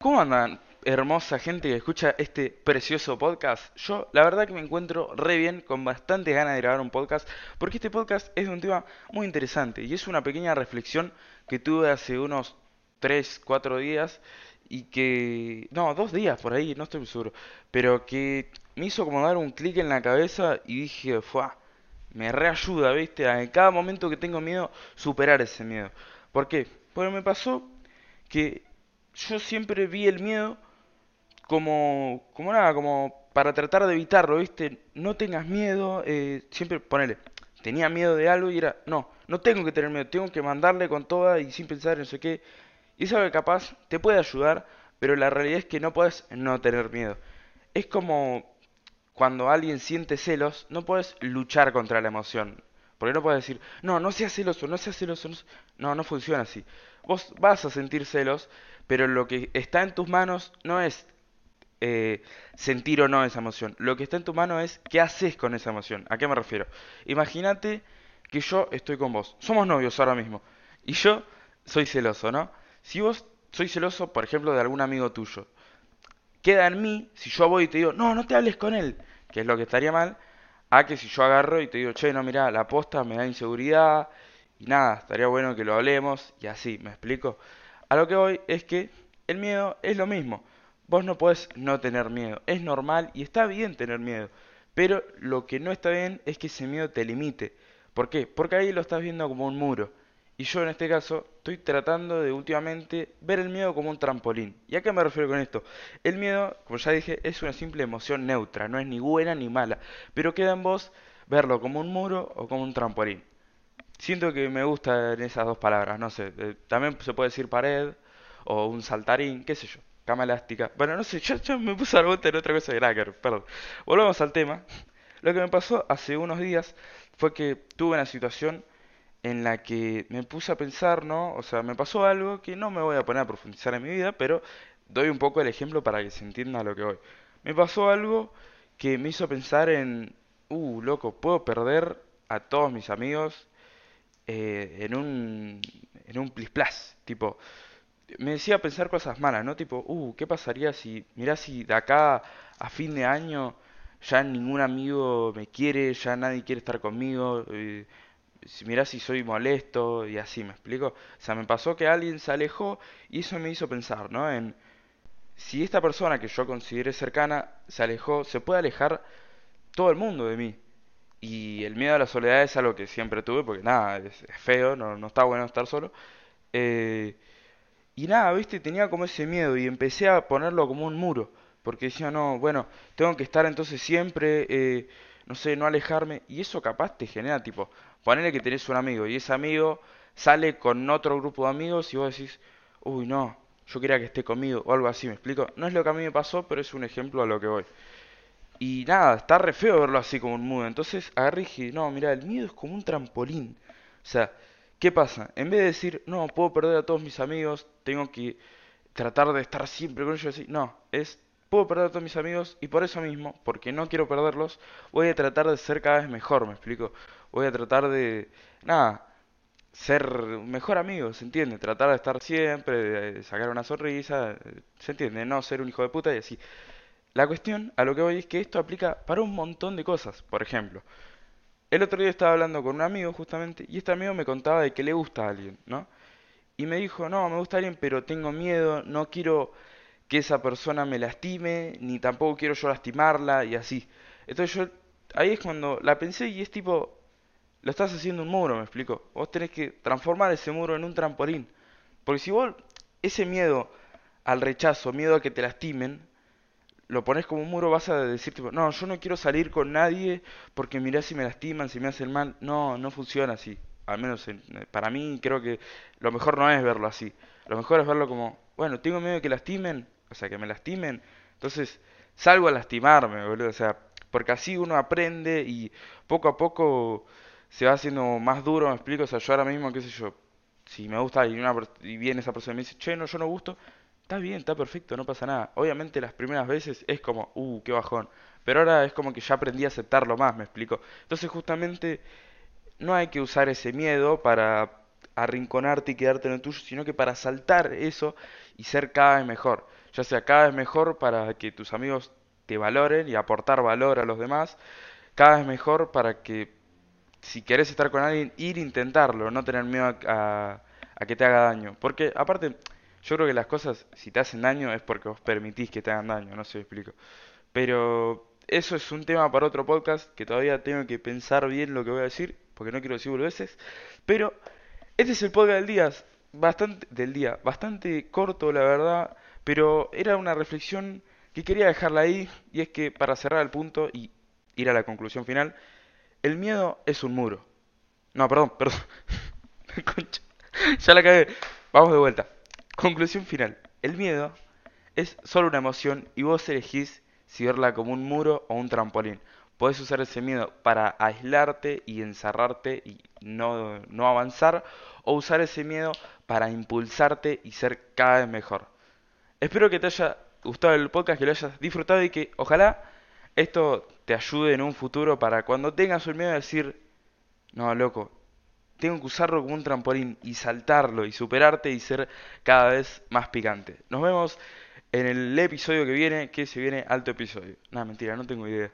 ¿Cómo andan, hermosa gente que escucha este precioso podcast? Yo, la verdad que me encuentro re bien, con bastantes ganas de grabar un podcast, porque este podcast es de un tema muy interesante y es una pequeña reflexión que tuve hace unos 3, 4 días y que... No, dos días por ahí, no estoy seguro, pero que me hizo como dar un clic en la cabeza y dije, ¡fuah! Me reayuda, ¿viste? En cada momento que tengo miedo, superar ese miedo. ¿Por qué? Porque me pasó que yo siempre vi el miedo como, como nada, como para tratar de evitarlo, ¿viste? No tengas miedo, eh, siempre ponele, tenía miedo de algo y era, no, no tengo que tener miedo, tengo que mandarle con toda y sin pensar en no sé qué. Y eso que capaz te puede ayudar, pero la realidad es que no puedes no tener miedo. Es como cuando alguien siente celos, no puedes luchar contra la emoción. Porque no puedes decir, no, no seas celoso, no seas celoso. No, no, no funciona así. Vos vas a sentir celos, pero lo que está en tus manos no es eh, sentir o no esa emoción. Lo que está en tu mano es qué haces con esa emoción. ¿A qué me refiero? Imagínate que yo estoy con vos. Somos novios ahora mismo. Y yo soy celoso, ¿no? Si vos soy celoso, por ejemplo, de algún amigo tuyo, queda en mí, si yo voy y te digo, no, no te hables con él, que es lo que estaría mal, a que si yo agarro y te digo, che, no, mira, la posta me da inseguridad y nada, estaría bueno que lo hablemos y así, ¿me explico? A lo que voy es que el miedo es lo mismo. Vos no podés no tener miedo, es normal y está bien tener miedo, pero lo que no está bien es que ese miedo te limite. ¿Por qué? Porque ahí lo estás viendo como un muro. Y yo en este caso estoy tratando de últimamente ver el miedo como un trampolín. ¿Y a qué me refiero con esto? El miedo, como ya dije, es una simple emoción neutra, no es ni buena ni mala, pero queda en vos verlo como un muro o como un trampolín. Siento que me gustan esas dos palabras, no sé, también se puede decir pared o un saltarín, qué sé yo, cama elástica. Bueno, no sé, yo, me puse a en otra cosa de cracker, perdón. Volvemos al tema. Lo que me pasó hace unos días fue que tuve una situación en la que me puse a pensar, ¿no? O sea, me pasó algo que no me voy a poner a profundizar en mi vida, pero doy un poco el ejemplo para que se entienda lo que voy. Me pasó algo que me hizo pensar en, uh, loco, puedo perder a todos mis amigos eh, en un en un plis plas, tipo me decía pensar cosas malas, ¿no? Tipo, uh, ¿qué pasaría si mirá si de acá a fin de año ya ningún amigo me quiere, ya nadie quiere estar conmigo, eh, mirá si soy molesto y así, ¿me explico? O sea, me pasó que alguien se alejó y eso me hizo pensar, ¿no? En si esta persona que yo consideré cercana se alejó, se puede alejar todo el mundo de mí. Y el miedo a la soledad es algo que siempre tuve, porque nada, es, feo, no, no, está bueno estar solo. Eh, y nada, viste, tenía como ese miedo y empecé a ponerlo como un muro, porque decía, no, bueno, tengo que estar entonces siempre, eh, no sé, no alejarme. Y eso capaz te genera tipo, ponele que tenés un amigo y ese amigo sale con otro grupo de amigos y vos decís, uy, no, yo quería que esté conmigo o algo así, ¿me explico? No es lo que a mí me pasó, pero es un ejemplo a lo que voy. Y nada, está re feo verlo así como un mudo. Entonces agarré y no, mira, el miedo es como un trampolín. O sea, ¿qué pasa? En vez de decir, no, puedo perder a todos mis amigos, tengo que tratar de estar siempre con ellos así. No, es, puedo perder a todos mis amigos y por eso mismo, porque no quiero perderlos, voy a tratar de ser cada vez mejor, ¿me explico? Voy a tratar de, nada, ser mejor amigo, ¿se entiende? Tratar de estar siempre, de sacar una sonrisa, ¿se entiende? No ser un hijo de puta y así. La cuestión a lo que voy es que esto aplica para un montón de cosas. Por ejemplo, el otro día estaba hablando con un amigo justamente y este amigo me contaba de que le gusta a alguien, ¿no? Y me dijo, no, me gusta alguien, pero tengo miedo, no quiero que esa persona me lastime, ni tampoco quiero yo lastimarla y así. Entonces yo, ahí es cuando la pensé y es tipo, lo estás haciendo un muro, me explico. Vos tenés que transformar ese muro en un trampolín. Porque si vos, ese miedo al rechazo, miedo a que te lastimen, lo pones como un muro, vas a decir, tipo, no, yo no quiero salir con nadie porque mirá si me lastiman, si me hacen mal. No, no funciona así. Al menos para mí creo que lo mejor no es verlo así. Lo mejor es verlo como, bueno, tengo miedo de que lastimen, o sea, que me lastimen. Entonces salgo a lastimarme, boludo. O sea, porque así uno aprende y poco a poco se va haciendo más duro, me explico. O sea, yo ahora mismo, qué sé yo, si me gusta y, una, y viene esa persona y me dice, che, no, yo no gusto, está bien, está perfecto, no pasa nada. Obviamente las primeras veces es como, uh, qué bajón. Pero ahora es como que ya aprendí a aceptarlo más, me explico. Entonces justamente no hay que usar ese miedo para arrinconarte y quedarte en el tuyo, sino que para saltar eso y ser cada vez mejor. Ya sea cada vez mejor para que tus amigos te valoren y aportar valor a los demás. Cada vez mejor para que si querés estar con alguien, ir a intentarlo, no tener miedo a, a que te haga daño. Porque aparte, yo creo que las cosas, si te hacen daño, es porque vos permitís que te hagan daño, no sé si explico. Pero eso es un tema para otro podcast que todavía tengo que pensar bien lo que voy a decir, porque no quiero decir veces. Pero este es el podcast del día, bastante del día, bastante corto la verdad, pero era una reflexión que quería dejarla ahí y es que para cerrar el punto y ir a la conclusión final, el miedo es un muro. No, perdón, perdón. ya la cagué. Vamos de vuelta. Conclusión final. El miedo es solo una emoción y vos elegís si verla como un muro o un trampolín. Podés usar ese miedo para aislarte y encerrarte y no, no avanzar o usar ese miedo para impulsarte y ser cada vez mejor. Espero que te haya gustado el podcast, que lo hayas disfrutado y que ojalá esto te ayude en un futuro para cuando tengas un miedo decir, no, loco, tengo que usarlo como un trampolín y saltarlo y superarte y ser cada vez más picante. Nos vemos en el episodio que viene, que se viene alto episodio. Nada, mentira, no tengo idea.